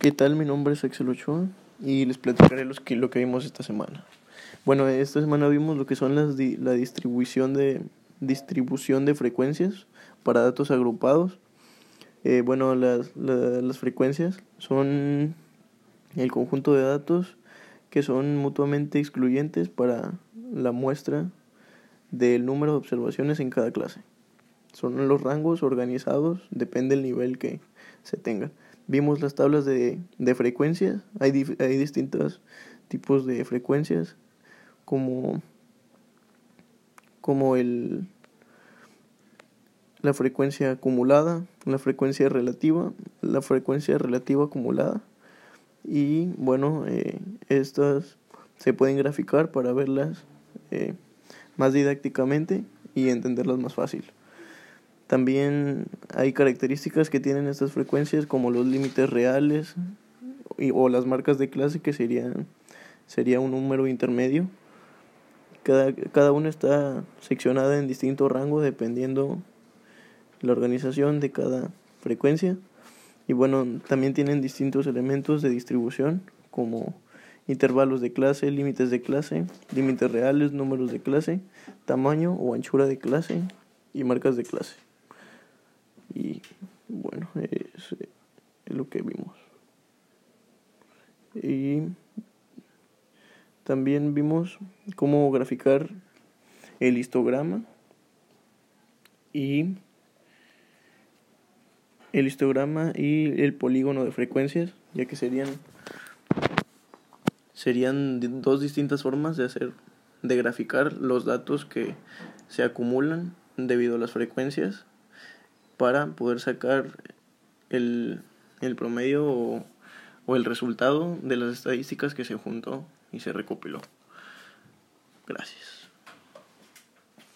¿Qué tal? Mi nombre es Axel Ochoa y les platicaré los que, lo que vimos esta semana. Bueno, esta semana vimos lo que son las la distribución de distribución de frecuencias para datos agrupados. Eh, bueno, las, las frecuencias son el conjunto de datos que son mutuamente excluyentes para la muestra del número de observaciones en cada clase. Son los rangos organizados, depende del nivel que se tenga. Vimos las tablas de, de frecuencias, hay, hay distintos tipos de frecuencias, como, como el, la frecuencia acumulada, la frecuencia relativa, la frecuencia relativa acumulada. Y bueno, eh, estas se pueden graficar para verlas eh, más didácticamente y entenderlas más fácil. También hay características que tienen estas frecuencias como los límites reales y, o las marcas de clase que serían sería un número intermedio. Cada, cada una está seccionada en distinto rango dependiendo la organización de cada frecuencia. Y bueno, también tienen distintos elementos de distribución como intervalos de clase, límites de clase, límites reales, números de clase, tamaño o anchura de clase y marcas de clase. Y bueno, es, lo que vimos. Y también vimos cómo graficar el histograma y el histograma y el polígono de frecuencias, ya que serían serían dos distintas formas de hacer de graficar los datos que se acumulan debido a las frecuencias para poder sacar el, el promedio o, o el resultado de las estadísticas que se juntó y se recopiló. Gracias.